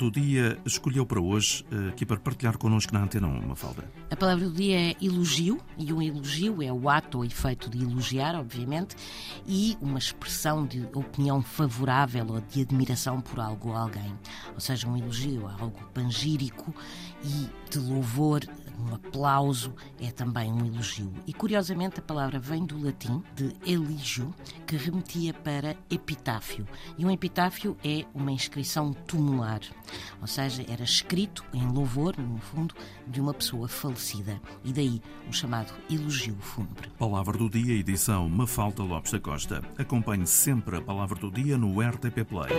do dia escolheu para hoje, eh, aqui para partilhar connosco na Antena 1, Mafalda? A palavra do dia é elogio, e um elogio é o ato ou efeito de elogiar, obviamente, e uma expressão de opinião favorável ou de admiração por algo ou alguém. Ou seja, um elogio é algo pangírico e de louvor, um aplauso é também um elogio. E curiosamente a palavra vem do latim, de eligio, que remetia para epitáfio. E um epitáfio é uma inscrição tumular, ou seja, era escrito em louvor, no fundo, de uma pessoa falecida. E daí o chamado elogio fúnebre. Palavra do dia, edição Mafalda Lopes da Costa. Acompanhe sempre a Palavra do Dia no RTP Play.